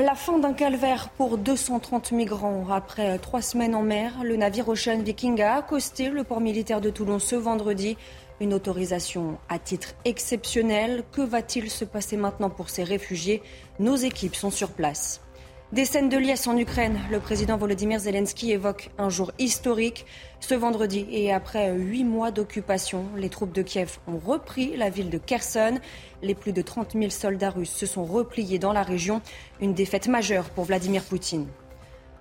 La fin d'un calvaire pour 230 migrants. Après trois semaines en mer, le navire Ocean Viking a accosté le port militaire de Toulon ce vendredi. Une autorisation à titre exceptionnel. Que va-t-il se passer maintenant pour ces réfugiés? Nos équipes sont sur place. Des scènes de liesse en Ukraine. Le président Volodymyr Zelensky évoque un jour historique. Ce vendredi, et après huit mois d'occupation, les troupes de Kiev ont repris la ville de Kherson. Les plus de 30 000 soldats russes se sont repliés dans la région. Une défaite majeure pour Vladimir Poutine.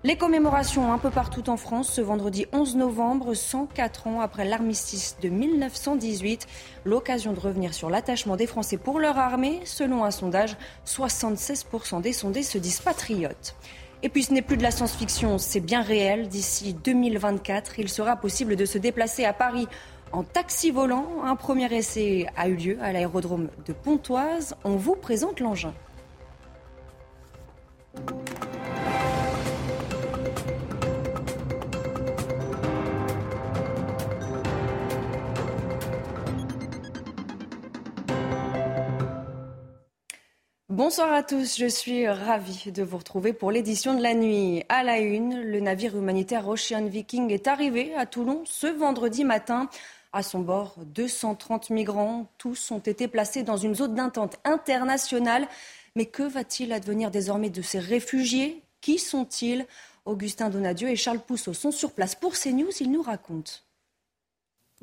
Les commémorations un peu partout en France ce vendredi 11 novembre, 104 ans après l'armistice de 1918. L'occasion de revenir sur l'attachement des Français pour leur armée. Selon un sondage, 76% des sondés se disent patriotes. Et puis ce n'est plus de la science-fiction, c'est bien réel. D'ici 2024, il sera possible de se déplacer à Paris en taxi volant. Un premier essai a eu lieu à l'aérodrome de Pontoise. On vous présente l'engin. Bonsoir à tous, je suis ravie de vous retrouver pour l'édition de la nuit. À la une, le navire humanitaire Ocean Viking est arrivé à Toulon ce vendredi matin. À son bord, 230 migrants, tous ont été placés dans une zone d'attente internationale. Mais que va-t-il advenir désormais de ces réfugiés? Qui sont-ils? Augustin Donadieu et Charles Pousseau sont sur place pour CNews, ils nous racontent.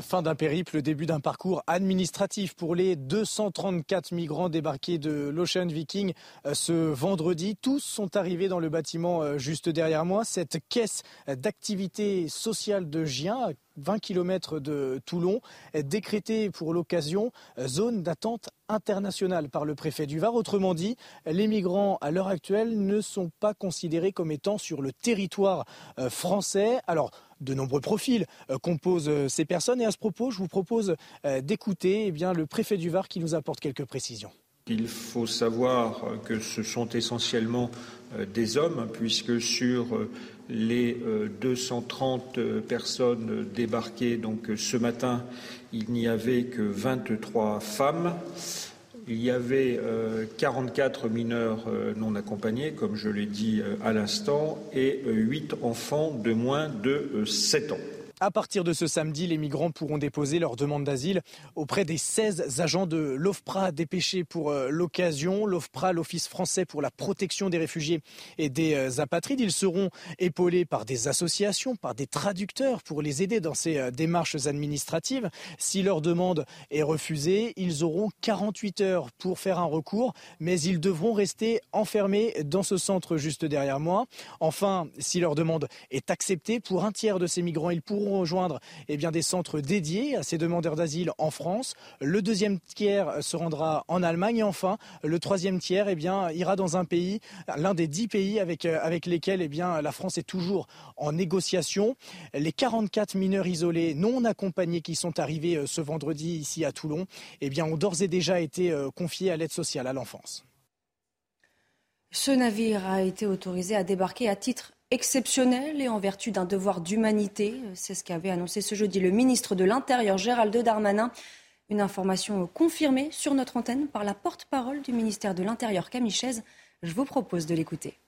Fin d'un périple, début d'un parcours administratif pour les 234 migrants débarqués de l'Ocean Viking euh, ce vendredi. Tous sont arrivés dans le bâtiment euh, juste derrière moi. Cette caisse d'activité sociale de Gien, 20 km de Toulon, décrétée pour l'occasion euh, zone d'attente internationale par le préfet du Var. Autrement dit, les migrants à l'heure actuelle ne sont pas considérés comme étant sur le territoire français. Alors, de nombreux profils euh, composent euh, ces personnes. Et à ce propos, je vous propose euh, d'écouter eh le préfet du Var qui nous apporte quelques précisions. Il faut savoir que ce sont essentiellement des hommes, puisque sur les 230 personnes débarquées donc ce matin, il n'y avait que 23 femmes. Il y avait 44 euh, mineurs euh, non accompagnés, comme je l'ai dit euh, à l'instant, et 8 enfants de moins de 7 ans. À partir de ce samedi, les migrants pourront déposer leur demande d'asile auprès des 16 agents de l'OFPRA dépêchés pour euh, l'occasion. L'OFPRA, l'Office français pour la protection des réfugiés et des euh, apatrides. Ils seront épaulés par des associations, par des traducteurs pour les aider dans ces euh, démarches administratives. Si leur demande est refusée, ils auront 48 heures pour faire un recours, mais ils devront rester enfermés dans ce centre juste derrière moi. Enfin, si leur demande est acceptée, pour un tiers de ces migrants, ils pourront rejoindre eh bien, des centres dédiés à ces demandeurs d'asile en France. Le deuxième tiers se rendra en Allemagne et enfin le troisième tiers eh bien, ira dans un pays, l'un des dix pays avec, euh, avec lesquels eh bien, la France est toujours en négociation. Les 44 mineurs isolés non accompagnés qui sont arrivés euh, ce vendredi ici à Toulon eh bien, ont d'ores et déjà été euh, confiés à l'aide sociale à l'enfance. Ce navire a été autorisé à débarquer à titre exceptionnel et en vertu d'un devoir d'humanité. C'est ce qu'avait annoncé ce jeudi le ministre de l'Intérieur Gérald Darmanin. Une information confirmée sur notre antenne par la porte-parole du ministère de l'Intérieur Camille Je vous propose de l'écouter.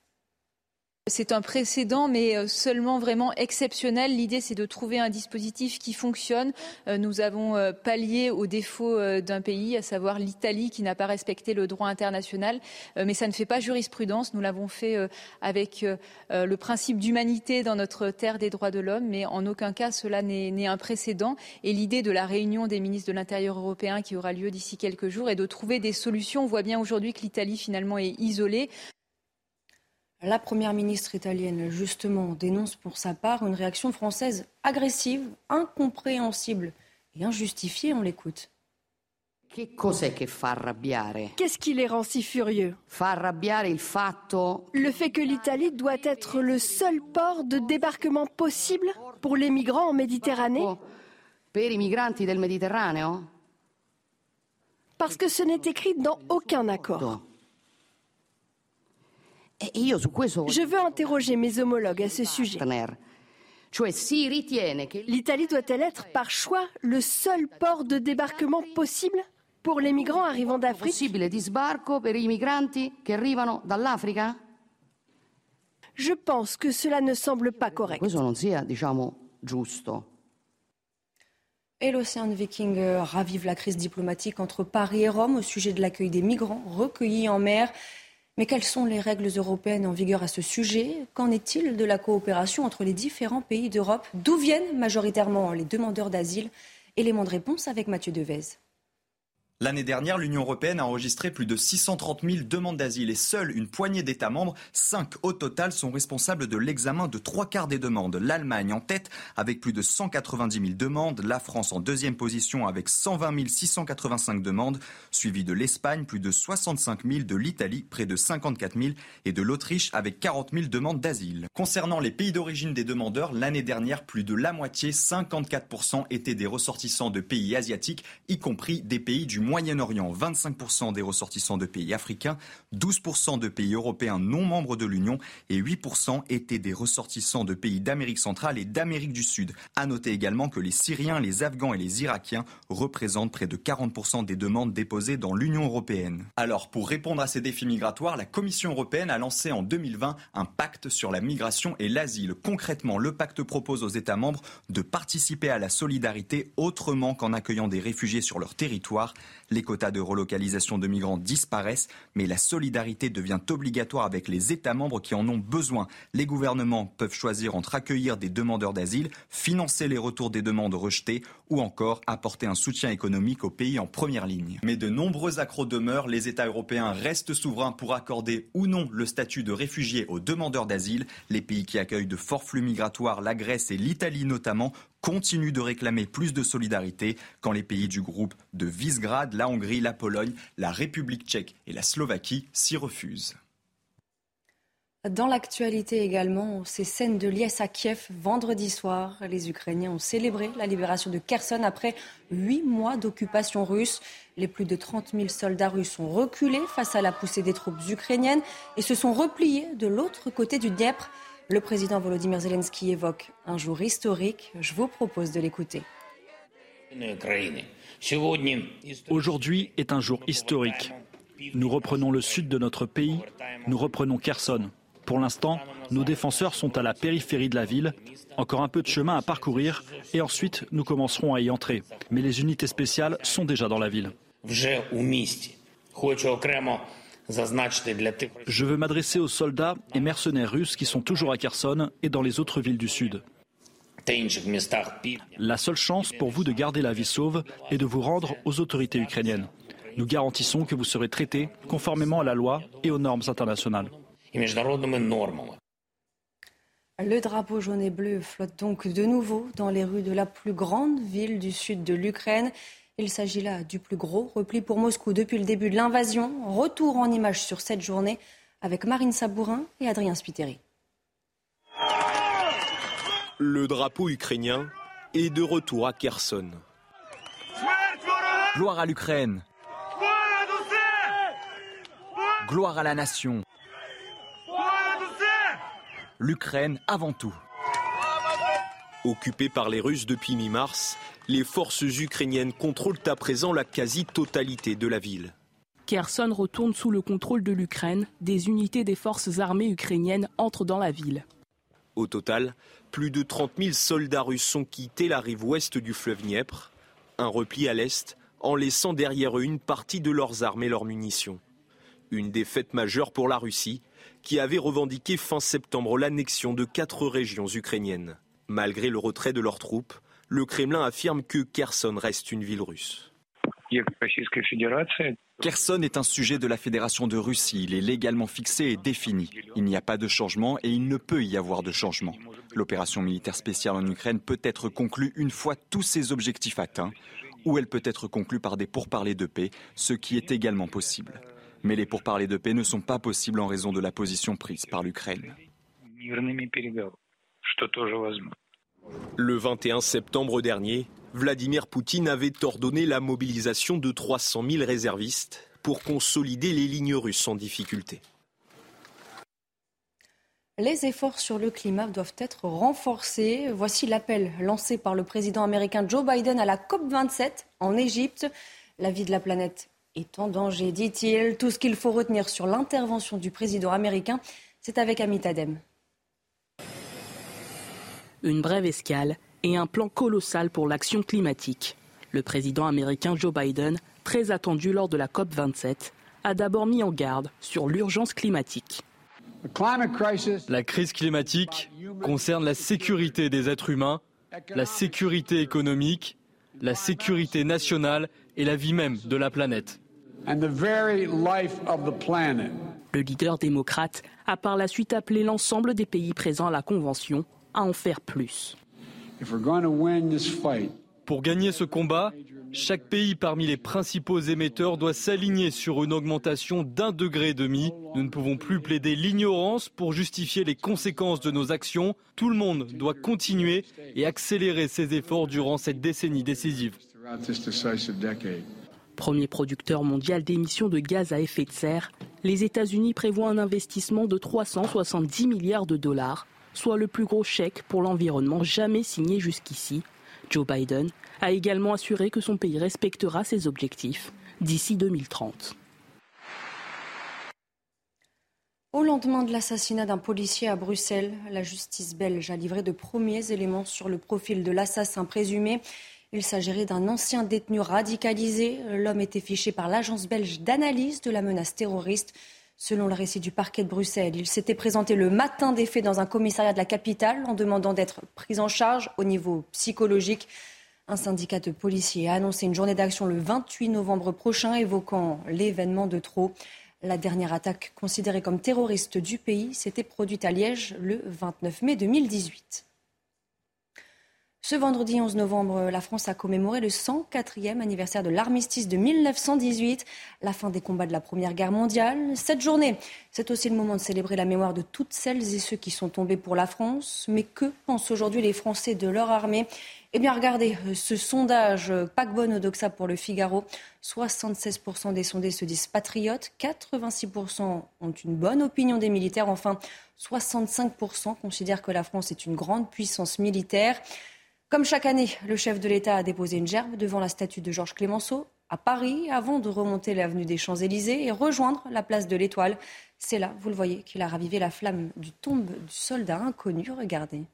C'est un précédent, mais euh, seulement vraiment exceptionnel. L'idée, c'est de trouver un dispositif qui fonctionne. Euh, nous avons euh, pallié au défaut d'un pays, à savoir l'Italie, qui n'a pas respecté le droit international. Mais ça ne fait pas jurisprudence. Nous l'avons fait avec le principe d'humanité dans notre terre des droits de l'homme, mais en aucun cas cela n'est un précédent. Et l'idée de la réunion des ministres de l'Intérieur européen qui aura lieu d'ici quelques jours est de trouver des solutions. On voit bien aujourd'hui que l'Italie finalement est isolée. La première ministre italienne, justement, dénonce pour sa part une réaction française agressive, incompréhensible et injustifiée. On l'écoute. Qu'est-ce qui les rend si furieux? Le fait que l'Italie doit être le seul port de débarquement possible pour les migrants en Méditerranée? Parce que ce n'est écrit dans aucun accord. E Je veux interroger mes homologues à ce sujet. L'Italie doit-elle être par choix le seul port de débarquement possible pour les migrants arrivant d'Afrique? Je pense que cela ne semble pas correct. Et l'Océan Viking euh, ravive la crise diplomatique entre Paris et Rome au sujet de l'accueil des migrants recueillis en mer. Mais quelles sont les règles européennes en vigueur à ce sujet? Qu'en est-il de la coopération entre les différents pays d'Europe? D'où viennent majoritairement les demandeurs d'asile? Élément de réponse avec Mathieu Devez. L'année dernière, l'Union européenne a enregistré plus de 630 000 demandes d'asile et seule une poignée d'États membres, 5 au total, sont responsables de l'examen de trois quarts des demandes. L'Allemagne en tête avec plus de 190 000 demandes, la France en deuxième position avec 120 685 demandes, suivie de l'Espagne, plus de 65 000, de l'Italie, près de 54 000 et de l'Autriche avec 40 000 demandes d'asile. Concernant les pays d'origine des demandeurs, l'année dernière, plus de la moitié, 54 étaient des ressortissants de pays asiatiques, y compris des pays du Moyen-Orient, 25% des ressortissants de pays africains, 12% de pays européens non membres de l'Union et 8% étaient des ressortissants de pays d'Amérique centrale et d'Amérique du Sud. À noter également que les Syriens, les Afghans et les Irakiens représentent près de 40% des demandes déposées dans l'Union européenne. Alors, pour répondre à ces défis migratoires, la Commission européenne a lancé en 2020 un pacte sur la migration et l'asile. Concrètement, le pacte propose aux États membres de participer à la solidarité autrement qu'en accueillant des réfugiés sur leur territoire. Les quotas de relocalisation de migrants disparaissent, mais la solidarité devient obligatoire avec les États membres qui en ont besoin. Les gouvernements peuvent choisir entre accueillir des demandeurs d'asile, financer les retours des demandes rejetées ou encore apporter un soutien économique aux pays en première ligne. Mais de nombreux accros demeurent, les États européens restent souverains pour accorder ou non le statut de réfugié aux demandeurs d'asile. Les pays qui accueillent de forts flux migratoires, la Grèce et l'Italie notamment, continue de réclamer plus de solidarité quand les pays du groupe de Visegrad, la Hongrie, la Pologne, la République tchèque et la Slovaquie s'y refusent. Dans l'actualité également, ces scènes de liesse à Kiev vendredi soir. Les Ukrainiens ont célébré la libération de Kherson après huit mois d'occupation russe. Les plus de 30 000 soldats russes ont reculé face à la poussée des troupes ukrainiennes et se sont repliés de l'autre côté du Dniepr. Le président Volodymyr Zelensky évoque un jour historique. Je vous propose de l'écouter. Aujourd'hui est un jour historique. Nous reprenons le sud de notre pays, nous reprenons Kherson. Pour l'instant, nos défenseurs sont à la périphérie de la ville, encore un peu de chemin à parcourir et ensuite nous commencerons à y entrer. Mais les unités spéciales sont déjà dans la ville. Je veux m'adresser aux soldats et mercenaires russes qui sont toujours à Kherson et dans les autres villes du Sud. La seule chance pour vous de garder la vie sauve est de vous rendre aux autorités ukrainiennes. Nous garantissons que vous serez traités conformément à la loi et aux normes internationales. Le drapeau jaune et bleu flotte donc de nouveau dans les rues de la plus grande ville du sud de l'Ukraine. Il s'agit là du plus gros repli pour Moscou depuis le début de l'invasion. Retour en image sur cette journée avec Marine Sabourin et Adrien Spiteri. Le drapeau ukrainien est de retour à Kherson. Gloire à l'Ukraine. Gloire à la nation. L'Ukraine avant tout. Occupée par les Russes depuis mi-mars, les forces ukrainiennes contrôlent à présent la quasi-totalité de la ville. Kherson retourne sous le contrôle de l'Ukraine. Des unités des forces armées ukrainiennes entrent dans la ville. Au total, plus de 30 000 soldats russes ont quitté la rive ouest du fleuve Dniepr, un repli à l'est, en laissant derrière eux une partie de leurs armes et leurs munitions. Une défaite majeure pour la Russie, qui avait revendiqué fin septembre l'annexion de quatre régions ukrainiennes. Malgré le retrait de leurs troupes, le Kremlin affirme que Kherson reste une ville russe. Kherson est un sujet de la Fédération de Russie. Il est légalement fixé et défini. Il n'y a pas de changement et il ne peut y avoir de changement. L'opération militaire spéciale en Ukraine peut être conclue une fois tous ses objectifs atteints. ou elle peut être conclue par des pourparlers de paix, ce qui est également possible. Mais les pourparlers de paix ne sont pas possibles en raison de la position prise par l'Ukraine. Le 21 septembre dernier, Vladimir Poutine avait ordonné la mobilisation de 300 000 réservistes pour consolider les lignes russes en difficulté. Les efforts sur le climat doivent être renforcés. Voici l'appel lancé par le président américain Joe Biden à la COP27 en Égypte. La vie de la planète est en danger, dit-il. Tout ce qu'il faut retenir sur l'intervention du président américain, c'est avec Amit Adem. Une brève escale et un plan colossal pour l'action climatique. Le président américain Joe Biden, très attendu lors de la COP27, a d'abord mis en garde sur l'urgence climatique. La crise climatique concerne la sécurité des êtres humains, la sécurité économique, la sécurité nationale et la vie même de la planète. Le leader démocrate a par la suite appelé l'ensemble des pays présents à la Convention à en faire plus. Pour gagner ce combat, chaque pays parmi les principaux émetteurs doit s'aligner sur une augmentation d'un degré et demi. Nous ne pouvons plus plaider l'ignorance pour justifier les conséquences de nos actions. Tout le monde doit continuer et accélérer ses efforts durant cette décennie décisive. Premier producteur mondial d'émissions de gaz à effet de serre, les États-Unis prévoient un investissement de 370 milliards de dollars, soit le plus gros chèque pour l'environnement jamais signé jusqu'ici. Joe Biden a également assuré que son pays respectera ses objectifs d'ici 2030. Au lendemain de l'assassinat d'un policier à Bruxelles, la justice belge a livré de premiers éléments sur le profil de l'assassin présumé. Il s'agirait d'un ancien détenu radicalisé. L'homme était fiché par l'agence belge d'analyse de la menace terroriste. Selon le récit du parquet de Bruxelles, il s'était présenté le matin des faits dans un commissariat de la capitale en demandant d'être pris en charge au niveau psychologique. Un syndicat de policiers a annoncé une journée d'action le 28 novembre prochain, évoquant l'événement de trop. La dernière attaque considérée comme terroriste du pays s'était produite à Liège le 29 mai 2018. Ce vendredi 11 novembre, la France a commémoré le 104e anniversaire de l'armistice de 1918, la fin des combats de la Première Guerre mondiale. Cette journée, c'est aussi le moment de célébrer la mémoire de toutes celles et ceux qui sont tombés pour la France. Mais que pensent aujourd'hui les Français de leur armée? Eh bien, regardez ce sondage paquebonne Odoxa pour le Figaro. 76% des sondés se disent patriotes, 86% ont une bonne opinion des militaires, enfin 65% considèrent que la France est une grande puissance militaire. Comme chaque année, le chef de l'État a déposé une gerbe devant la statue de Georges Clémenceau à Paris avant de remonter l'avenue des Champs-Élysées et rejoindre la place de l'Étoile. C'est là, vous le voyez, qu'il a ravivé la flamme du tombe du soldat inconnu. Regardez.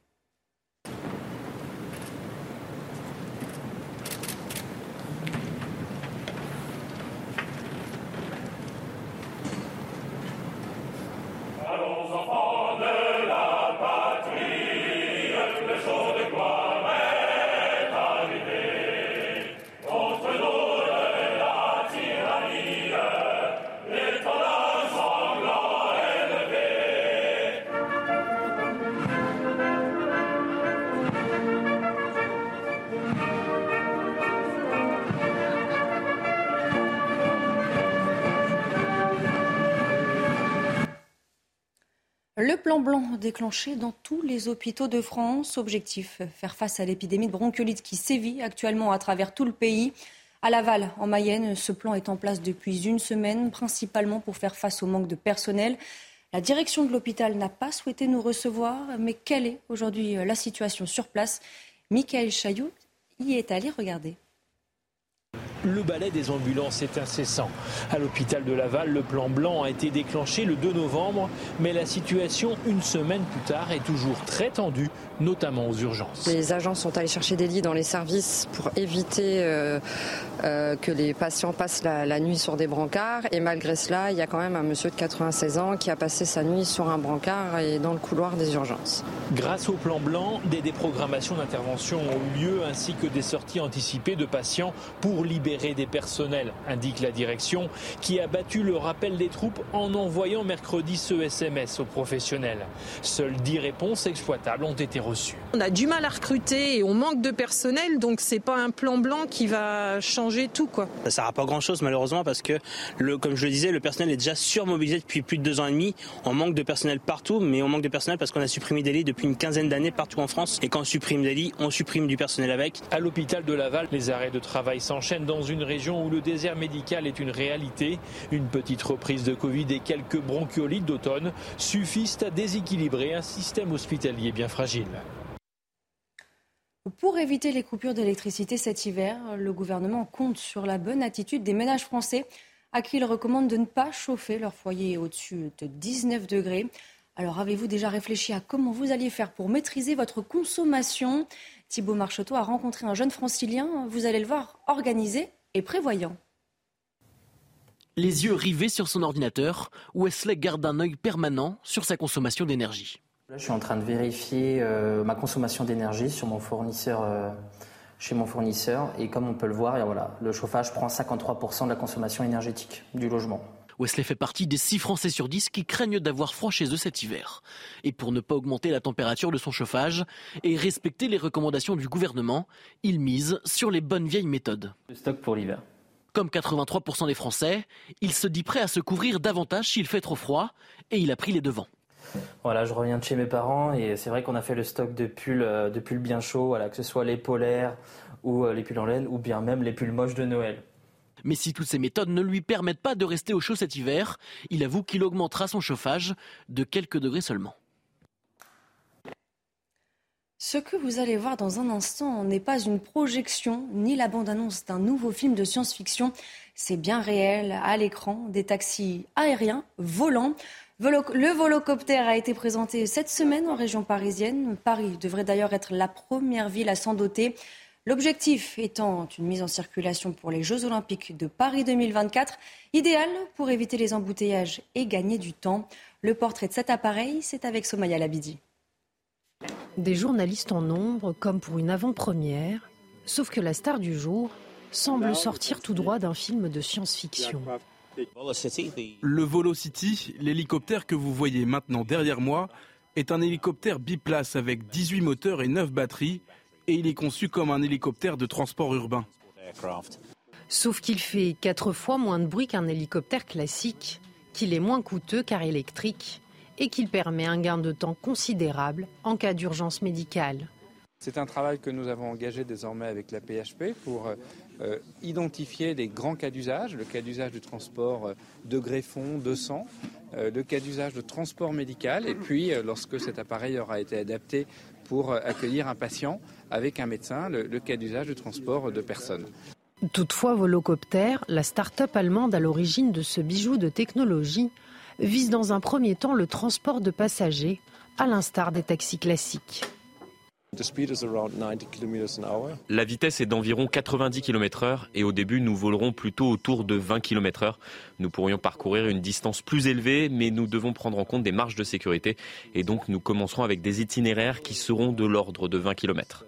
Le plan blanc déclenché dans tous les hôpitaux de France. Objectif, faire face à l'épidémie de bronchiolite qui sévit actuellement à travers tout le pays. À Laval, en Mayenne, ce plan est en place depuis une semaine, principalement pour faire face au manque de personnel. La direction de l'hôpital n'a pas souhaité nous recevoir, mais quelle est aujourd'hui la situation sur place? Michael Chaillot y est allé regarder. Le balai des ambulances est incessant. À l'hôpital de Laval, le plan blanc a été déclenché le 2 novembre, mais la situation, une semaine plus tard, est toujours très tendue, notamment aux urgences. Les agents sont allés chercher des lits dans les services pour éviter euh, euh, que les patients passent la, la, nuit sur des brancards. Et malgré cela, il y a quand même un monsieur de 96 ans qui a passé sa nuit sur un brancard et dans le couloir des urgences. Grâce au plan blanc, des déprogrammations d'intervention ont eu lieu ainsi que des sorties anticipées de patients pour libérer libérer des personnels, indique la direction, qui a battu le rappel des troupes en envoyant mercredi ce SMS aux professionnels. Seules 10 réponses exploitables ont été reçues. On a du mal à recruter et on manque de personnel, donc c'est pas un plan blanc qui va changer tout. Quoi. Ça ne sert pas grand-chose malheureusement parce que, le, comme je le disais, le personnel est déjà surmobilisé depuis plus de deux ans et demi. On manque de personnel partout, mais on manque de personnel parce qu'on a supprimé des lits depuis une quinzaine d'années partout en France. Et quand on supprime des lits, on supprime du personnel avec. À l'hôpital de Laval, les arrêts de travail s'enchaînent dans une région où le désert médical est une réalité. Une petite reprise de Covid et quelques bronchiolites d'automne suffisent à déséquilibrer un système hospitalier bien fragile. Pour éviter les coupures d'électricité cet hiver, le gouvernement compte sur la bonne attitude des ménages français à qui il recommande de ne pas chauffer leur foyer au-dessus de 19 degrés. Alors avez-vous déjà réfléchi à comment vous alliez faire pour maîtriser votre consommation? Thibault Marcheteau a rencontré un jeune francilien, vous allez le voir, organisé et prévoyant. Les yeux rivés sur son ordinateur, Wesley garde un œil permanent sur sa consommation d'énergie. Là, je suis en train de vérifier euh, ma consommation d'énergie sur mon fournisseur, euh, chez mon fournisseur. Et comme on peut le voir, voilà, le chauffage prend 53% de la consommation énergétique du logement. Wesley fait partie des 6 Français sur 10 qui craignent d'avoir froid chez eux cet hiver. Et pour ne pas augmenter la température de son chauffage et respecter les recommandations du gouvernement, il mise sur les bonnes vieilles méthodes. Le stock pour l'hiver. Comme 83% des Français, il se dit prêt à se couvrir davantage s'il fait trop froid et il a pris les devants. Voilà, je reviens de chez mes parents et c'est vrai qu'on a fait le stock de pulls, euh, de pulls bien chauds, voilà, que ce soit les polaires ou euh, les pulls en laine ou bien même les pulls moches de Noël. Mais si toutes ces méthodes ne lui permettent pas de rester au chaud cet hiver, il avoue qu'il augmentera son chauffage de quelques degrés seulement. Ce que vous allez voir dans un instant n'est pas une projection ni la bande-annonce d'un nouveau film de science-fiction. C'est bien réel à l'écran, des taxis aériens volants. Le volocoptère a été présenté cette semaine en région parisienne. Paris devrait d'ailleurs être la première ville à s'en doter. L'objectif étant une mise en circulation pour les Jeux Olympiques de Paris 2024, idéal pour éviter les embouteillages et gagner du temps. Le portrait de cet appareil, c'est avec Somaya Labidi. Des journalistes en nombre, comme pour une avant-première, sauf que la star du jour semble sortir tout droit d'un film de science-fiction. Le Volocity, l'hélicoptère que vous voyez maintenant derrière moi, est un hélicoptère biplace avec 18 moteurs et 9 batteries et il est conçu comme un hélicoptère de transport urbain. Sauf qu'il fait quatre fois moins de bruit qu'un hélicoptère classique, qu'il est moins coûteux car électrique et qu'il permet un gain de temps considérable en cas d'urgence médicale. C'est un travail que nous avons engagé désormais avec la PHP pour euh, identifier des grands cas d'usage, le cas d'usage du transport euh, de greffon, de sang, euh, le cas d'usage de transport médical, et puis lorsque cet appareil aura été adapté pour accueillir un patient avec un médecin, le, cas d'usage du transport de personnes. Toutefois, Volocopter, la start-up allemande à l'origine de ce bijou de technologie, vise dans un premier temps le transport de passagers, à l'instar des taxis classiques. La vitesse est d'environ 90 km/h et au début nous volerons plutôt autour de 20 km/h. Nous pourrions parcourir une distance plus élevée mais nous devons prendre en compte des marges de sécurité et donc nous commencerons avec des itinéraires qui seront de l'ordre de 20 km.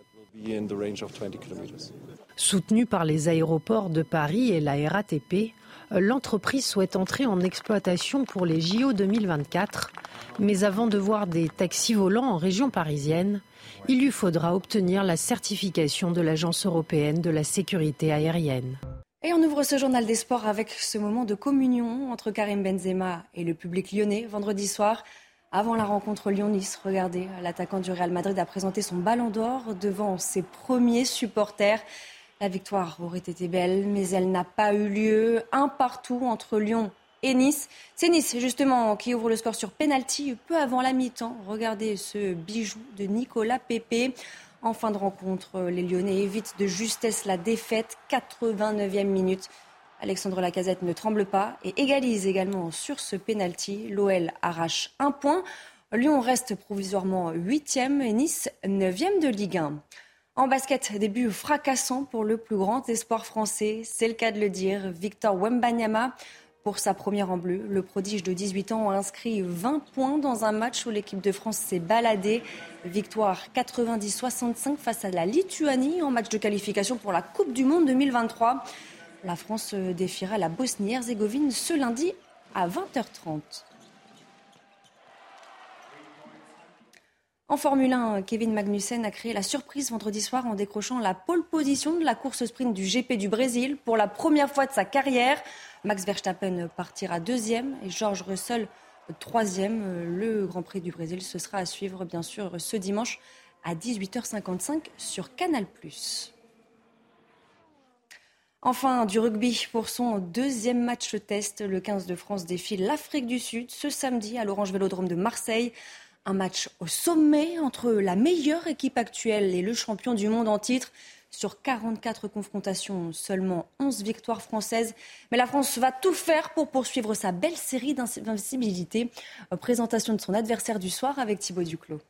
Soutenue par les aéroports de Paris et la RATP, l'entreprise souhaite entrer en exploitation pour les JO 2024. Mais avant de voir des taxis volants en région parisienne, il lui faudra obtenir la certification de l'Agence européenne de la sécurité aérienne. Et on ouvre ce journal des sports avec ce moment de communion entre Karim Benzema et le public lyonnais vendredi soir. Avant la rencontre Lyon-Nice, regardez, l'attaquant du Real Madrid a présenté son ballon d'or devant ses premiers supporters. La victoire aurait été belle, mais elle n'a pas eu lieu. Un partout entre Lyon et Nice. C'est Nice, justement, qui ouvre le score sur penalty peu avant la mi-temps. Regardez ce bijou de Nicolas Pépé. En fin de rencontre, les Lyonnais évitent de justesse la défaite. 89e minute. Alexandre Lacazette ne tremble pas et égalise également sur ce penalty. L'OL arrache un point. Lyon reste provisoirement 8e et Nice 9e de Ligue 1. En basket, début fracassant pour le plus grand espoir français, c'est le cas de le dire. Victor Wembanyama, pour sa première en bleu, le prodige de 18 ans a inscrit 20 points dans un match où l'équipe de France s'est baladée. Victoire 90-65 face à la Lituanie en match de qualification pour la Coupe du Monde 2023. La France défiera la Bosnie-Herzégovine ce lundi à 20h30. En Formule 1, Kevin Magnussen a créé la surprise vendredi soir en décrochant la pole position de la course sprint du GP du Brésil pour la première fois de sa carrière. Max Verstappen partira deuxième et George Russell troisième. Le Grand Prix du Brésil, ce sera à suivre bien sûr ce dimanche à 18h55 sur Canal+. Enfin, du rugby pour son deuxième match test. Le 15 de France défile l'Afrique du Sud ce samedi à l'Orange Vélodrome de Marseille. Un match au sommet entre la meilleure équipe actuelle et le champion du monde en titre. Sur 44 confrontations, seulement 11 victoires françaises. Mais la France va tout faire pour poursuivre sa belle série d'invincibilité. Présentation de son adversaire du soir avec Thibaut Duclos.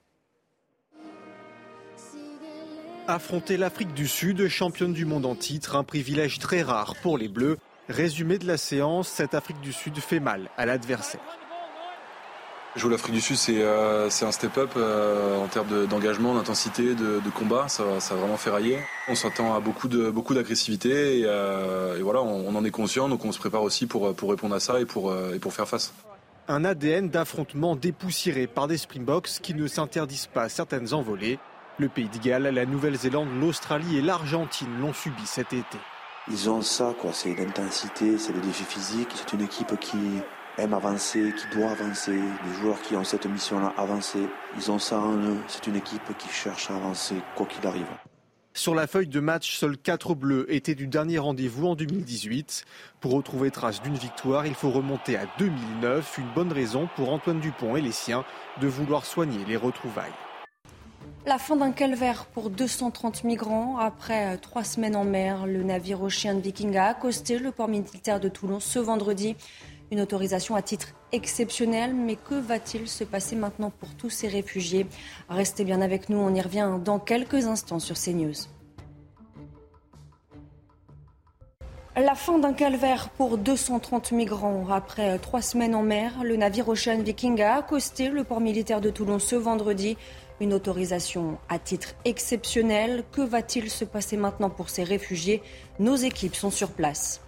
Affronter l'Afrique du Sud, championne du monde en titre, un privilège très rare pour les Bleus. Résumé de la séance, cette Afrique du Sud fait mal à l'adversaire. Jouer l'Afrique du Sud, c'est euh, un step-up euh, en termes d'engagement, d'intensité, de, combat. Ça, ça a vraiment fait railler. On s'attend à beaucoup de beaucoup d'agressivité et, euh, voilà, on, en est conscient, donc on se prépare aussi pour, pour répondre à ça et pour, et pour faire face. Un ADN d'affrontement dépoussiéré par des Springboks qui ne s'interdisent pas certaines envolées. Le Pays de Galles, la Nouvelle-Zélande, l'Australie et l'Argentine l'ont subi cet été. Ils ont ça, quoi. C'est l'intensité, c'est le défi physique. C'est une équipe qui, aiment avancer, qui doit avancer. Les joueurs qui ont cette mission-là, avancer, ils ont ça en eux. C'est une équipe qui cherche à avancer quoi qu'il arrive. Sur la feuille de match, seuls 4 bleus étaient du dernier rendez-vous en 2018. Pour retrouver trace d'une victoire, il faut remonter à 2009. Une bonne raison pour Antoine Dupont et les siens de vouloir soigner les retrouvailles. La fin d'un calvaire pour 230 migrants. Après trois semaines en mer, le navire Ocean Viking a accosté le port militaire de Toulon ce vendredi. Une autorisation à titre exceptionnel, mais que va-t-il se passer maintenant pour tous ces réfugiés? Restez bien avec nous, on y revient dans quelques instants sur CNews. La fin d'un calvaire pour 230 migrants. Après trois semaines en mer, le navire Ocean Viking a accosté le port militaire de Toulon ce vendredi. Une autorisation à titre exceptionnel. Que va-t-il se passer maintenant pour ces réfugiés? Nos équipes sont sur place.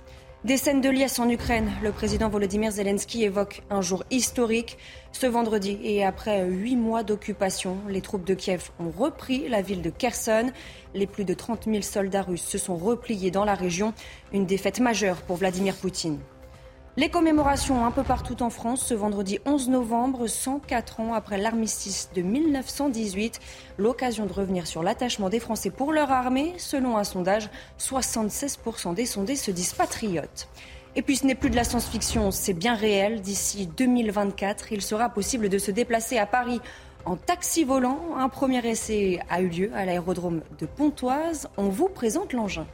Des scènes de liesse en Ukraine. Le président Volodymyr Zelensky évoque un jour historique. Ce vendredi, et après huit mois d'occupation, les troupes de Kiev ont repris la ville de Kherson. Les plus de 30 000 soldats russes se sont repliés dans la région. Une défaite majeure pour Vladimir Poutine. Les commémorations un peu partout en France ce vendredi 11 novembre, 104 ans après l'armistice de 1918. L'occasion de revenir sur l'attachement des Français pour leur armée. Selon un sondage, 76% des sondés se disent patriotes. Et puis ce n'est plus de la science-fiction, c'est bien réel. D'ici 2024, il sera possible de se déplacer à Paris en taxi volant. Un premier essai a eu lieu à l'aérodrome de Pontoise. On vous présente l'engin.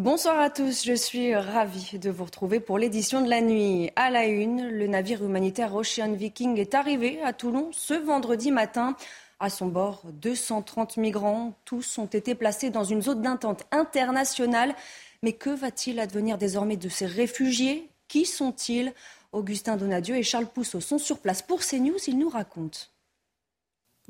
Bonsoir à tous, je suis ravie de vous retrouver pour l'édition de la nuit. À la une, le navire humanitaire Ocean Viking est arrivé à Toulon ce vendredi matin. À son bord, 230 migrants, tous ont été placés dans une zone d'intente internationale. Mais que va-t-il advenir désormais de ces réfugiés? Qui sont-ils? Augustin Donadieu et Charles Pousseau sont sur place pour CNews, ils nous racontent.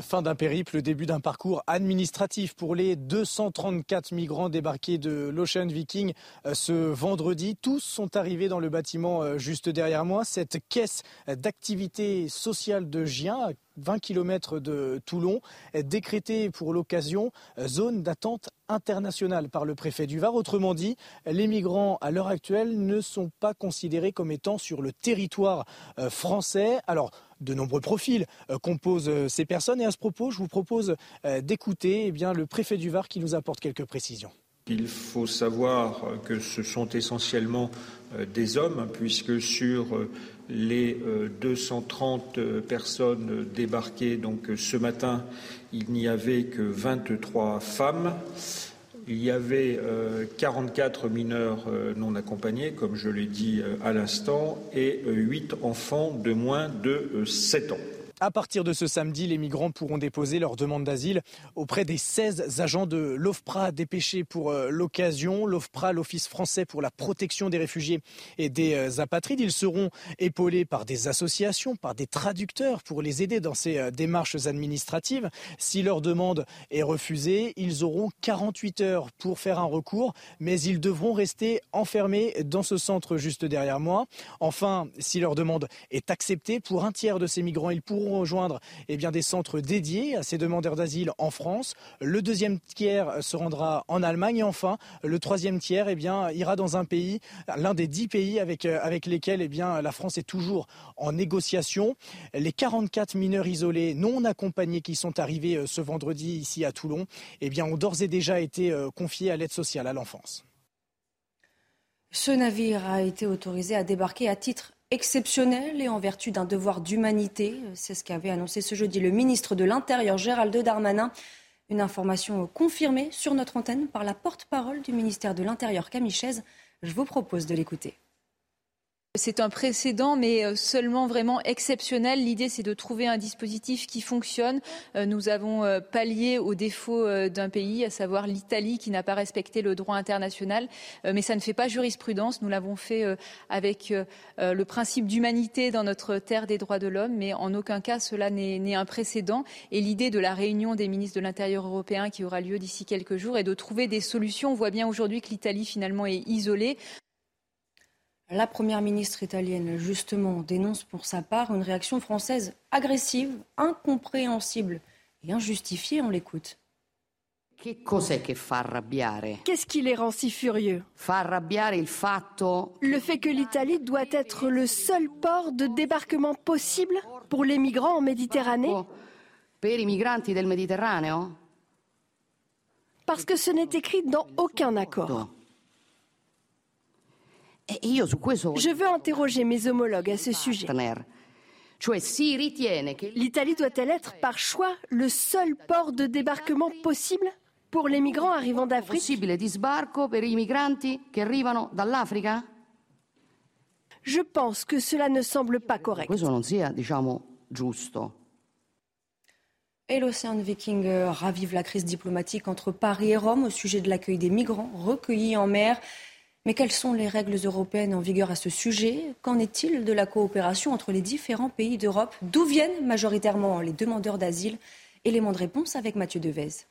Fin d'un périple, début d'un parcours administratif pour les 234 migrants débarqués de l'Ocean Viking euh, ce vendredi. Tous sont arrivés dans le bâtiment euh, juste derrière moi. Cette caisse d'activité sociale de Gien 20 km de Toulon, décrétée pour l'occasion euh, zone d'attente internationale par le préfet du Var. Autrement dit, les migrants à l'heure actuelle ne sont pas considérés comme étant sur le territoire français. Alors, de nombreux profils euh, composent ces personnes et à ce propos, je vous propose d'écouter eh le préfet du Var qui nous apporte quelques précisions. Il faut savoir que ce sont essentiellement des hommes, puisque sur les 230 euh, euh, personnes débarquées donc ce matin, il n'y avait que 23 femmes. Il y avait 44 euh, mineurs non accompagnés, comme je l'ai dit à l'instant, et 8 enfants de moins de 7 ans. À partir de ce samedi, les migrants pourront déposer leur demande d'asile auprès des 16 agents de l'OFPRA dépêchés pour euh, l'occasion. L'OFPRA, l'Office français pour la protection des réfugiés et des euh, apatrides. Ils seront épaulés par des associations, par des traducteurs pour les aider dans ces euh, démarches administratives. Si leur demande est refusée, ils auront 48 heures pour faire un recours, mais ils devront rester enfermés dans ce centre juste derrière moi. Enfin, si leur demande est acceptée, pour un tiers de ces migrants, ils pourront rejoindre eh bien, des centres dédiés à ces demandeurs d'asile en France. Le deuxième tiers se rendra en Allemagne. Et enfin, le troisième tiers eh bien, ira dans un pays, l'un des dix pays avec, euh, avec lesquels eh bien, la France est toujours en négociation. Les 44 mineurs isolés non accompagnés qui sont arrivés euh, ce vendredi ici à Toulon eh bien, ont d'ores et déjà été euh, confiés à l'aide sociale à l'enfance. Ce navire a été autorisé à débarquer à titre exceptionnel et en vertu d'un devoir d'humanité. C'est ce qu'avait annoncé ce jeudi le ministre de l'Intérieur Gérald Darmanin. Une information confirmée sur notre antenne par la porte-parole du ministère de l'Intérieur Camille Je vous propose de l'écouter. C'est un précédent, mais euh, seulement vraiment exceptionnel. L'idée, c'est de trouver un dispositif qui fonctionne. Euh, nous avons euh, pallié au défaut d'un pays, à savoir l'Italie, qui n'a pas respecté le droit international. Mais ça ne fait pas jurisprudence. Nous l'avons fait avec le principe d'humanité dans notre terre des droits de l'homme, mais en aucun cas cela n'est un précédent. Et l'idée de la réunion des ministres de l'Intérieur européen qui aura lieu d'ici quelques jours est de trouver des solutions. On voit bien aujourd'hui que l'Italie finalement est isolée. La première ministre italienne, justement, dénonce pour sa part une réaction française agressive, incompréhensible et injustifiée. On l'écoute. Qu'est-ce qui les rend si furieux? Le fait que l'Italie doit être le seul port de débarquement possible pour les migrants en Méditerranée? Parce que ce n'est écrit dans aucun accord. Je veux interroger mes homologues à ce sujet. L'Italie doit-elle être par choix le seul port de débarquement possible pour les migrants arrivant d'Afrique? Je pense que cela ne semble pas correct. Et l'Océan Viking euh, ravive la crise diplomatique entre Paris et Rome au sujet de l'accueil des migrants recueillis en mer. Mais quelles sont les règles européennes en vigueur à ce sujet? Qu'en est-il de la coopération entre les différents pays d'Europe? D'où viennent majoritairement les demandeurs d'asile? Élément de réponse avec Mathieu Devez.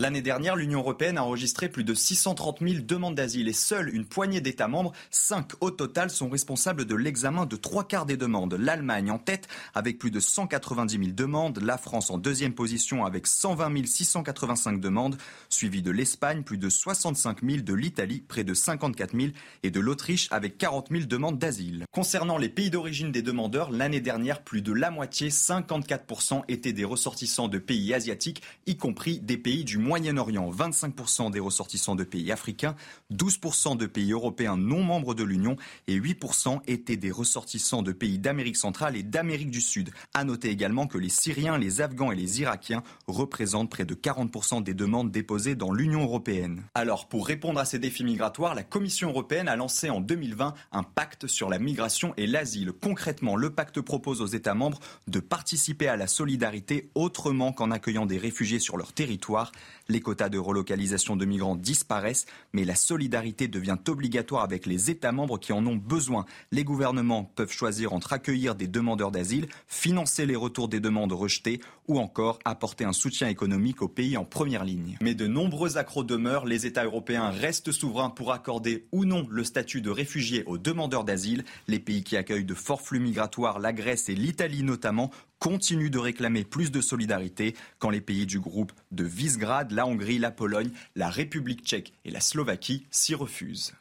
L'année dernière, l'Union européenne a enregistré plus de 630 000 demandes d'asile et seule une poignée d'États membres, 5 au total, sont responsables de l'examen de trois quarts des demandes. L'Allemagne en tête avec plus de 190 000 demandes, la France en deuxième position avec 120 685 demandes, suivie de l'Espagne, plus de 65 000, de l'Italie, près de 54 000 et de l'Autriche avec 40 000 demandes d'asile. Concernant les pays d'origine des demandeurs, l'année dernière, plus de la moitié, 54%, étaient des ressortissants de pays asiatiques, y compris des pays du Moyen-Orient, 25% des ressortissants de pays africains, 12% de pays européens non membres de l'Union et 8% étaient des ressortissants de pays d'Amérique centrale et d'Amérique du Sud. À noter également que les Syriens, les Afghans et les Irakiens représentent près de 40% des demandes déposées dans l'Union européenne. Alors, pour répondre à ces défis migratoires, la Commission européenne a lancé en 2020 un pacte sur la migration et l'asile. Concrètement, le pacte propose aux États membres de participer à la solidarité autrement qu'en accueillant des réfugiés sur leur territoire. Les quotas de relocalisation de migrants disparaissent, mais la solidarité devient obligatoire avec les États membres qui en ont besoin. Les gouvernements peuvent choisir entre accueillir des demandeurs d'asile, financer les retours des demandes rejetées ou encore apporter un soutien économique aux pays en première ligne. Mais de nombreux accros demeurent, les États européens restent souverains pour accorder ou non le statut de réfugié aux demandeurs d'asile. Les pays qui accueillent de forts flux migratoires, la Grèce et l'Italie notamment, continuent de réclamer plus de solidarité quand les pays du groupe de Visegrad, la Hongrie, la Pologne, la République tchèque et la Slovaquie s'y refusent.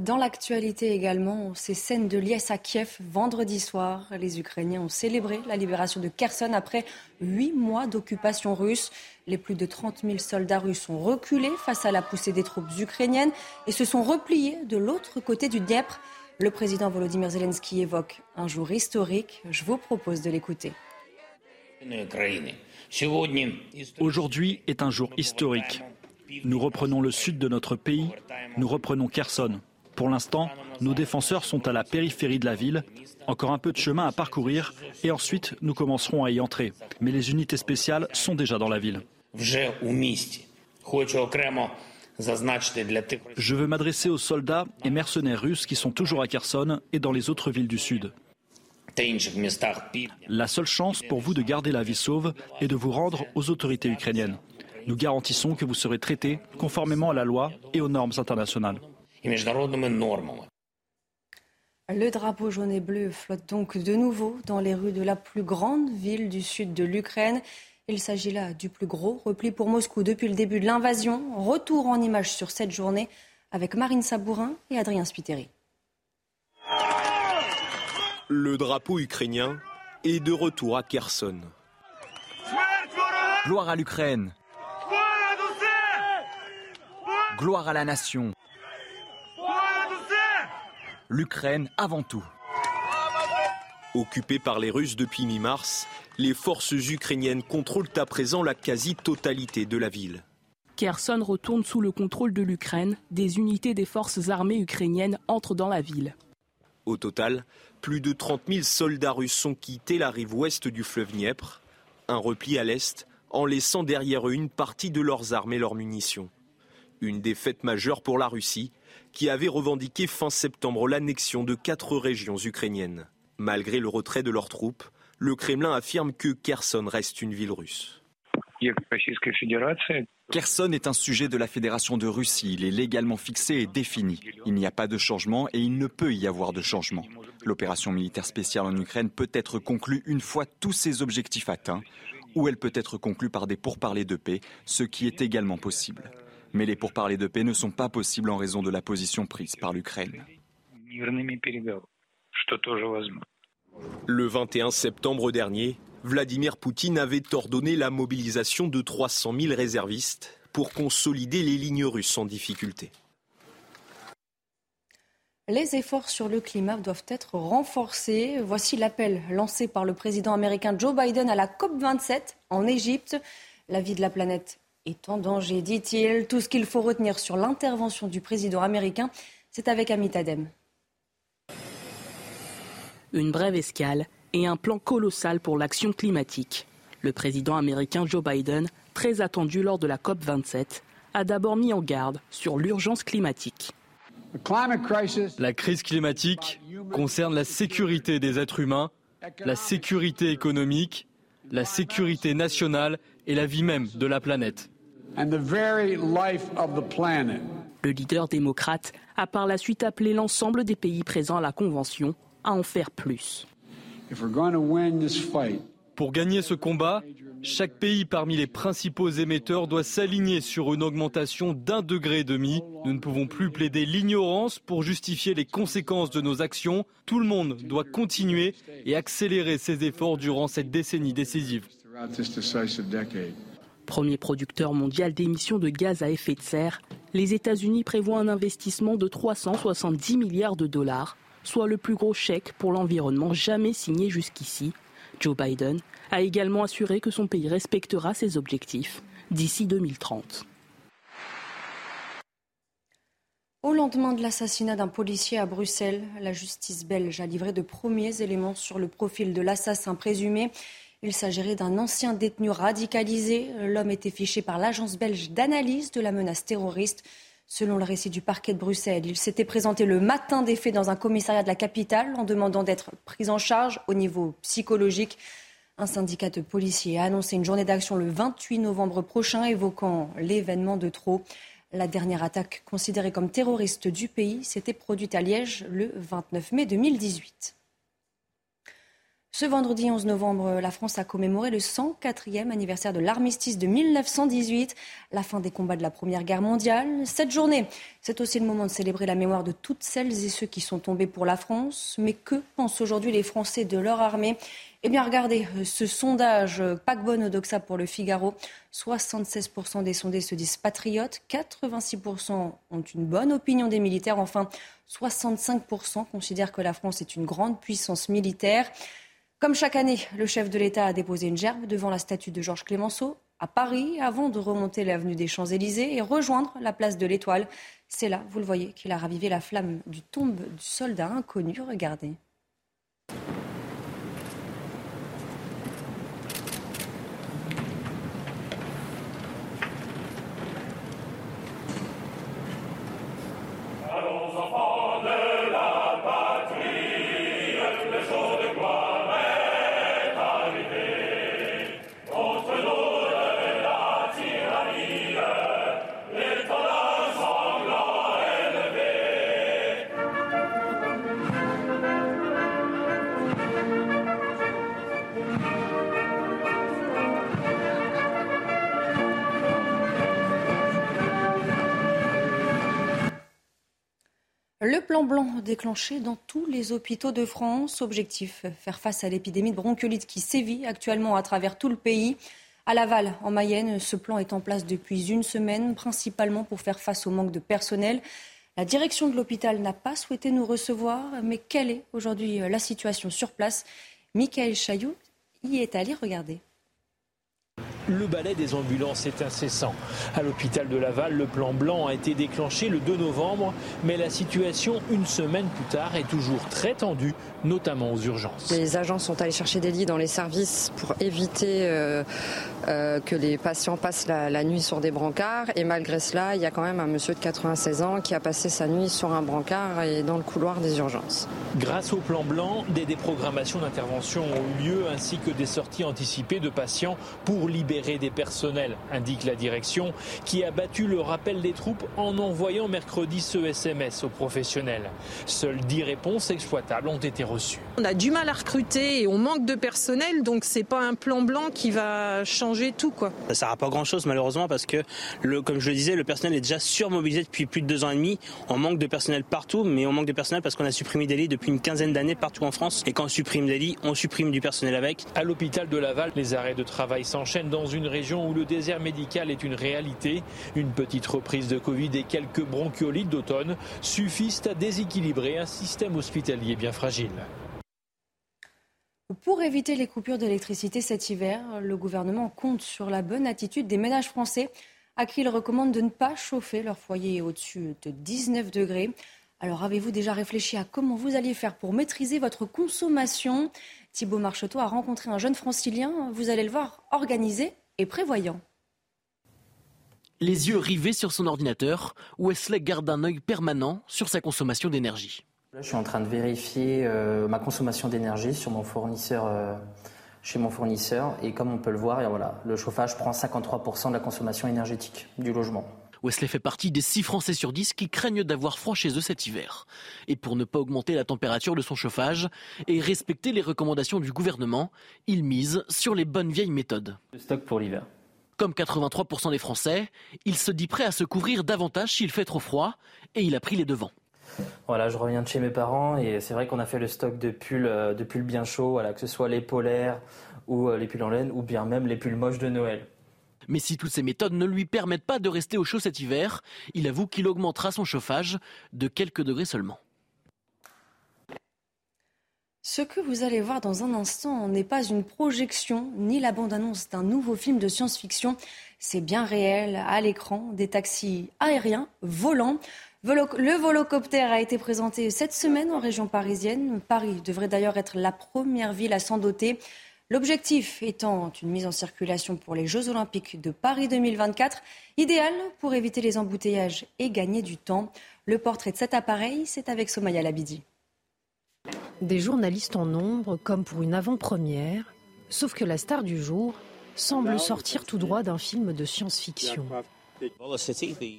Dans l'actualité également, ces scènes de liesse à Kiev vendredi soir. Les Ukrainiens ont célébré la libération de Kherson après huit mois d'occupation russe. Les plus de 30 000 soldats russes ont reculé face à la poussée des troupes ukrainiennes et se sont repliés de l'autre côté du Dniepr. Le président Volodymyr Zelensky évoque un jour historique. Je vous propose de l'écouter. Aujourd'hui est un jour historique. Nous reprenons le sud de notre pays, nous reprenons Kherson. Pour l'instant, nos défenseurs sont à la périphérie de la ville. Encore un peu de chemin à parcourir et ensuite nous commencerons à y entrer. Mais les unités spéciales sont déjà dans la ville. Je veux m'adresser aux soldats et mercenaires russes qui sont toujours à Kherson et dans les autres villes du sud. La seule chance pour vous de garder la vie sauve est de vous rendre aux autorités ukrainiennes. Nous garantissons que vous serez traités conformément à la loi et aux normes internationales. Le drapeau jaune et bleu flotte donc de nouveau dans les rues de la plus grande ville du sud de l'Ukraine. Il s'agit là du plus gros repli pour Moscou depuis le début de l'invasion. Retour en images sur cette journée avec Marine Sabourin et Adrien Spiteri. Le drapeau ukrainien est de retour à Kherson. Gloire à l'Ukraine. Gloire à la nation. L'Ukraine avant tout. Occupée par les Russes depuis mi-mars, les forces ukrainiennes contrôlent à présent la quasi-totalité de la ville. Kherson retourne sous le contrôle de l'Ukraine. Des unités des forces armées ukrainiennes entrent dans la ville. Au total, plus de 30 000 soldats russes ont quitté la rive ouest du fleuve Dniepr, un repli à l'est, en laissant derrière eux une partie de leurs armes et leurs munitions. Une défaite majeure pour la Russie, qui avait revendiqué fin septembre l'annexion de quatre régions ukrainiennes. Malgré le retrait de leurs troupes, le Kremlin affirme que Kherson reste une ville russe. Kherson est un sujet de la Fédération de Russie. Il est légalement fixé et défini. Il n'y a pas de changement et il ne peut y avoir de changement. L'opération militaire spéciale en Ukraine peut être conclue une fois tous ses objectifs atteints, ou elle peut être conclue par des pourparlers de paix, ce qui est également possible. Mais les pourparlers de paix ne sont pas possibles en raison de la position prise par l'Ukraine. Le 21 septembre dernier, Vladimir Poutine avait ordonné la mobilisation de 300 000 réservistes pour consolider les lignes russes en difficulté. Les efforts sur le climat doivent être renforcés. Voici l'appel lancé par le président américain Joe Biden à la COP27 en Égypte. La vie de la planète est en danger, dit-il. Tout ce qu'il faut retenir sur l'intervention du président américain, c'est avec Amit Adem. Une brève escale et un plan colossal pour l'action climatique. Le président américain Joe Biden, très attendu lors de la COP27, a d'abord mis en garde sur l'urgence climatique. La crise climatique concerne la sécurité des êtres humains, la sécurité économique, la sécurité nationale et la vie même de la planète. Le leader démocrate a par la suite appelé l'ensemble des pays présents à la Convention à en faire plus. Pour gagner ce combat, chaque pays parmi les principaux émetteurs doit s'aligner sur une augmentation d'un degré et demi. Nous ne pouvons plus plaider l'ignorance pour justifier les conséquences de nos actions. Tout le monde doit continuer et accélérer ses efforts durant cette décennie décisive. Premier producteur mondial d'émissions de gaz à effet de serre, les États-Unis prévoient un investissement de 370 milliards de dollars soit le plus gros chèque pour l'environnement jamais signé jusqu'ici. Joe Biden a également assuré que son pays respectera ses objectifs d'ici 2030. Au lendemain de l'assassinat d'un policier à Bruxelles, la justice belge a livré de premiers éléments sur le profil de l'assassin présumé. Il s'agirait d'un ancien détenu radicalisé. L'homme était fiché par l'agence belge d'analyse de la menace terroriste. Selon le récit du parquet de Bruxelles, il s'était présenté le matin des faits dans un commissariat de la capitale en demandant d'être pris en charge au niveau psychologique. Un syndicat de policiers a annoncé une journée d'action le 28 novembre prochain évoquant l'événement de trop. La dernière attaque considérée comme terroriste du pays s'était produite à Liège le 29 mai 2018. Ce vendredi 11 novembre, la France a commémoré le 104e anniversaire de l'armistice de 1918, la fin des combats de la Première Guerre mondiale. Cette journée, c'est aussi le moment de célébrer la mémoire de toutes celles et ceux qui sont tombés pour la France. Mais que pensent aujourd'hui les Français de leur armée? Eh bien, regardez ce sondage pas bonne Odoxa pour le Figaro. 76% des sondés se disent patriotes, 86% ont une bonne opinion des militaires, enfin 65% considèrent que la France est une grande puissance militaire. Comme chaque année, le chef de l'État a déposé une gerbe devant la statue de Georges Clémenceau à Paris avant de remonter l'avenue des Champs-Élysées et rejoindre la place de l'Étoile. C'est là, vous le voyez, qu'il a ravivé la flamme du tombe du soldat inconnu. Regardez. Plan blanc déclenché dans tous les hôpitaux de France. Objectif, faire face à l'épidémie de bronchiolite qui sévit actuellement à travers tout le pays. À Laval, en Mayenne, ce plan est en place depuis une semaine, principalement pour faire face au manque de personnel. La direction de l'hôpital n'a pas souhaité nous recevoir, mais quelle est aujourd'hui la situation sur place? Michael Chailloux y est allé regarder. Le balai des ambulances est incessant. À l'hôpital de Laval, le plan blanc a été déclenché le 2 novembre, mais la situation, une semaine plus tard, est toujours très tendue, notamment aux urgences. Les agents sont allés chercher des lits dans les services pour éviter euh, euh, que les patients passent la, nuit sur des brancards. Et malgré cela, il y a quand même un monsieur de 96 ans qui a passé sa nuit sur un brancard et dans le couloir des urgences. Grâce au plan blanc, des déprogrammations d'intervention ont eu lieu ainsi que des sorties anticipées de patients pour libérer des personnels, indique la direction, qui a battu le rappel des troupes en envoyant mercredi ce SMS aux professionnels. Seules 10 réponses exploitables ont été reçues. On a du mal à recruter et on manque de personnel, donc c'est pas un plan blanc qui va changer tout. Quoi. Ça ne sert à pas grand-chose malheureusement parce que, le, comme je le disais, le personnel est déjà surmobilisé depuis plus de deux ans et demi. On manque de personnel partout, mais on manque de personnel parce qu'on a supprimé des lits depuis une quinzaine d'années partout en France. Et quand on supprime des lits, on supprime du personnel avec. À l'hôpital de Laval, les arrêts de travail s'enchaînent dans une région où le désert médical est une réalité. Une petite reprise de Covid et quelques bronchiolites d'automne suffisent à déséquilibrer un système hospitalier bien fragile. Pour éviter les coupures d'électricité cet hiver, le gouvernement compte sur la bonne attitude des ménages français à qui il recommande de ne pas chauffer leur foyer au-dessus de 19 degrés. Alors avez-vous déjà réfléchi à comment vous alliez faire pour maîtriser votre consommation? Thibault Marcheteau a rencontré un jeune francilien, vous allez le voir, organisé et prévoyant. Les yeux rivés sur son ordinateur, Wesley garde un œil permanent sur sa consommation d'énergie. je suis en train de vérifier euh, ma consommation d'énergie sur mon fournisseur, euh, chez mon fournisseur. Et comme on peut le voir, voilà, le chauffage prend 53% de la consommation énergétique du logement. Wesley fait partie des 6 Français sur 10 qui craignent d'avoir froid chez eux cet hiver. Et pour ne pas augmenter la température de son chauffage et respecter les recommandations du gouvernement, il mise sur les bonnes vieilles méthodes. Le stock pour l'hiver. Comme 83% des Français, il se dit prêt à se couvrir davantage s'il fait trop froid et il a pris les devants. Voilà, je reviens de chez mes parents et c'est vrai qu'on a fait le stock de pulls, euh, de pulls bien chauds, voilà, que ce soit les polaires ou euh, les pulls en laine ou bien même les pulls moches de Noël. Mais si toutes ces méthodes ne lui permettent pas de rester au chaud cet hiver, il avoue qu'il augmentera son chauffage de quelques degrés seulement. Ce que vous allez voir dans un instant n'est pas une projection ni la bande-annonce d'un nouveau film de science-fiction. C'est bien réel, à l'écran, des taxis aériens volants. Le volocoptère a été présenté cette semaine en région parisienne. Paris devrait d'ailleurs être la première ville à s'en doter. L'objectif étant une mise en circulation pour les Jeux Olympiques de Paris 2024, idéal pour éviter les embouteillages et gagner du temps. Le portrait de cet appareil, c'est avec Somaya Labidi. Des journalistes en nombre, comme pour une avant-première, sauf que la star du jour semble sortir tout droit d'un film de science-fiction.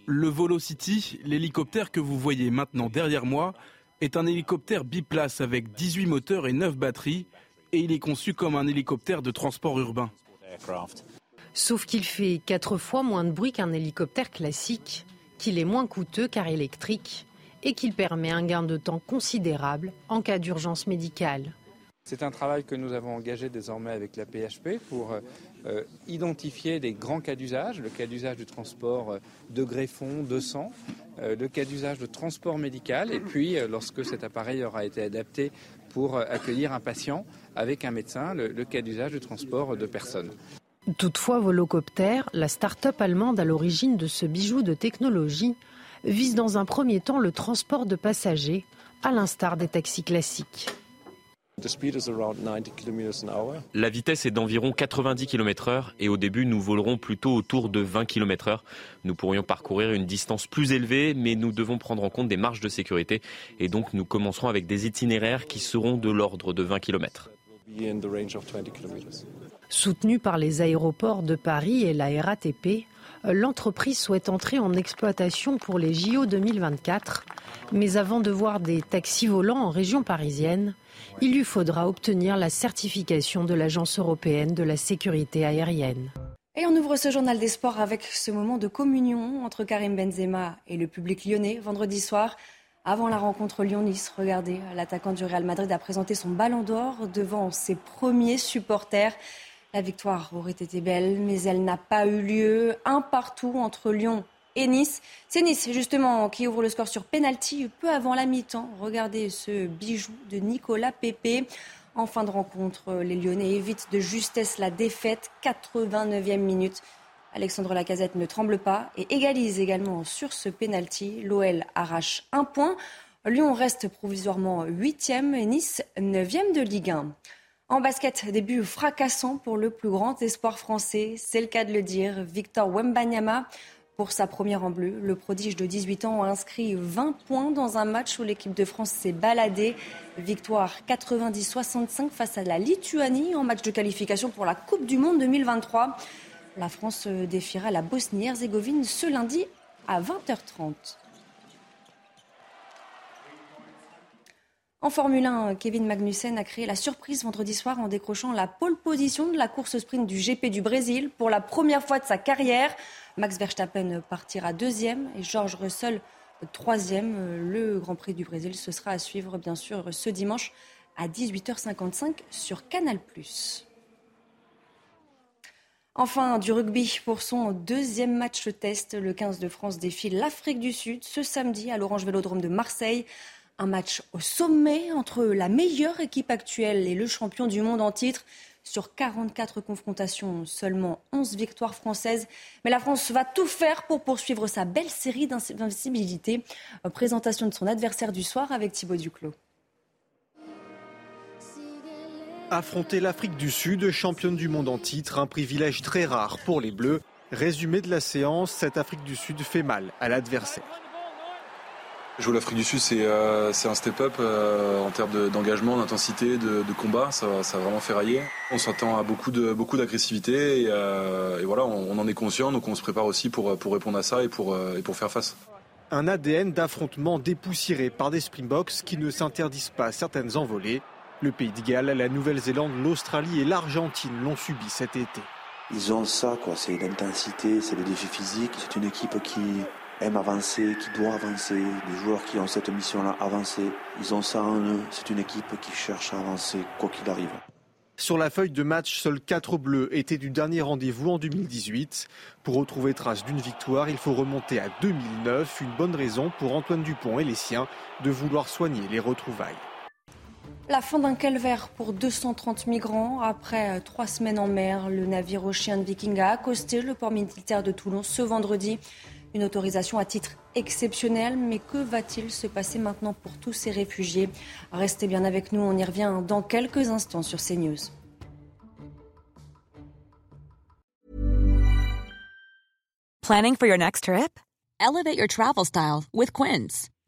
Le Volocity, l'hélicoptère que vous voyez maintenant derrière moi, est un hélicoptère biplace avec 18 moteurs et 9 batteries et il est conçu comme un hélicoptère de transport urbain. Sauf qu'il fait quatre fois moins de bruit qu'un hélicoptère classique, qu'il est moins coûteux car électrique et qu'il permet un gain de temps considérable en cas d'urgence médicale. C'est un travail que nous avons engagé désormais avec la PHP pour euh, identifier des grands cas d'usage, le cas d'usage du transport euh, de greffon, de sang, euh, le cas d'usage de transport médical, et puis lorsque cet appareil aura été adapté pour accueillir un patient avec un médecin, le, cas d'usage du transport de personnes. Toutefois, Volocopter, la start-up allemande à l'origine de ce bijou de technologie, vise dans un premier temps le transport de passagers, à l'instar des taxis classiques. La vitesse est d'environ 90 km/h et au début nous volerons plutôt autour de 20 km/h. Nous pourrions parcourir une distance plus élevée mais nous devons prendre en compte des marges de sécurité et donc nous commencerons avec des itinéraires qui seront de l'ordre de 20 km. Soutenue par les aéroports de Paris et la RATP, l'entreprise souhaite entrer en exploitation pour les JO 2024. Mais avant de voir des taxis volants en région parisienne, il lui faudra obtenir la certification de l'Agence européenne de la sécurité aérienne. Et on ouvre ce journal des sports avec ce moment de communion entre Karim Benzema et le public lyonnais vendredi soir. Avant la rencontre Lyon-Nice, regardez, l'attaquant du Real Madrid a présenté son ballon d'or devant ses premiers supporters. La victoire aurait été belle, mais elle n'a pas eu lieu. Un partout entre Lyon et Nice. C'est Nice, justement, qui ouvre le score sur penalty peu avant la mi-temps. Regardez ce bijou de Nicolas Pépé. En fin de rencontre, les Lyonnais évitent de justesse la défaite. 89e minute. Alexandre Lacazette ne tremble pas et égalise également sur ce penalty. L'OL arrache un point. Lyon reste provisoirement 8e et Nice 9e de Ligue 1. En basket, début fracassant pour le plus grand espoir français, c'est le cas de le dire. Victor Wembanyama pour sa première en bleu, le prodige de 18 ans a inscrit 20 points dans un match où l'équipe de France s'est baladée. Victoire 90-65 face à la Lituanie en match de qualification pour la Coupe du Monde 2023. La France défiera la Bosnie-Herzégovine ce lundi à 20h30. En Formule 1, Kevin Magnussen a créé la surprise vendredi soir en décrochant la pole position de la course sprint du GP du Brésil pour la première fois de sa carrière. Max Verstappen partira deuxième et George Russell troisième. Le Grand Prix du Brésil, ce sera à suivre bien sûr ce dimanche à 18h55 sur Canal+. Enfin, du rugby pour son deuxième match test. Le 15 de France défie l'Afrique du Sud ce samedi à l'Orange Vélodrome de Marseille. Un match au sommet entre la meilleure équipe actuelle et le champion du monde en titre. Sur 44 confrontations, seulement 11 victoires françaises. Mais la France va tout faire pour poursuivre sa belle série d'invincibilité. Présentation de son adversaire du soir avec Thibaut Duclos. Affronter l'Afrique du Sud, championne du monde en titre, un privilège très rare pour les Bleus. Résumé de la séance, cette Afrique du Sud fait mal à l'adversaire. Jouer l'Afrique du Sud, c'est euh, un step-up euh, en termes d'engagement, d'intensité, de, de, combat. Ça, ça, a vraiment fait railler. On s'attend à beaucoup de beaucoup d'agressivité et, euh, et, voilà, on, on, en est conscient, donc on se prépare aussi pour, pour répondre à ça et pour, et pour faire face. Un ADN d'affrontement dépoussiéré par des Springboks qui ne s'interdisent pas certaines envolées. Le Pays de Galles, la Nouvelle-Zélande, l'Australie et l'Argentine l'ont subi cet été. Ils ont ça, quoi. C'est l'intensité, c'est le défi physique. C'est une équipe qui aime avancer, qui doit avancer. Les joueurs qui ont cette mission-là, avancer. Ils ont ça en eux. C'est une équipe qui cherche à avancer, quoi qu'il arrive. Sur la feuille de match, seuls 4 bleus étaient du dernier rendez-vous en 2018. Pour retrouver trace d'une victoire, il faut remonter à 2009. Une bonne raison pour Antoine Dupont et les siens de vouloir soigner les retrouvailles. La fin d'un calvaire pour 230 migrants. Après trois semaines en mer, le navire Ocean Viking a accosté le port militaire de Toulon ce vendredi. Une autorisation à titre exceptionnel, mais que va-t-il se passer maintenant pour tous ces réfugiés? Restez bien avec nous, on y revient dans quelques instants sur CNews. Planning for your next trip? Elevate your travel style with Quince.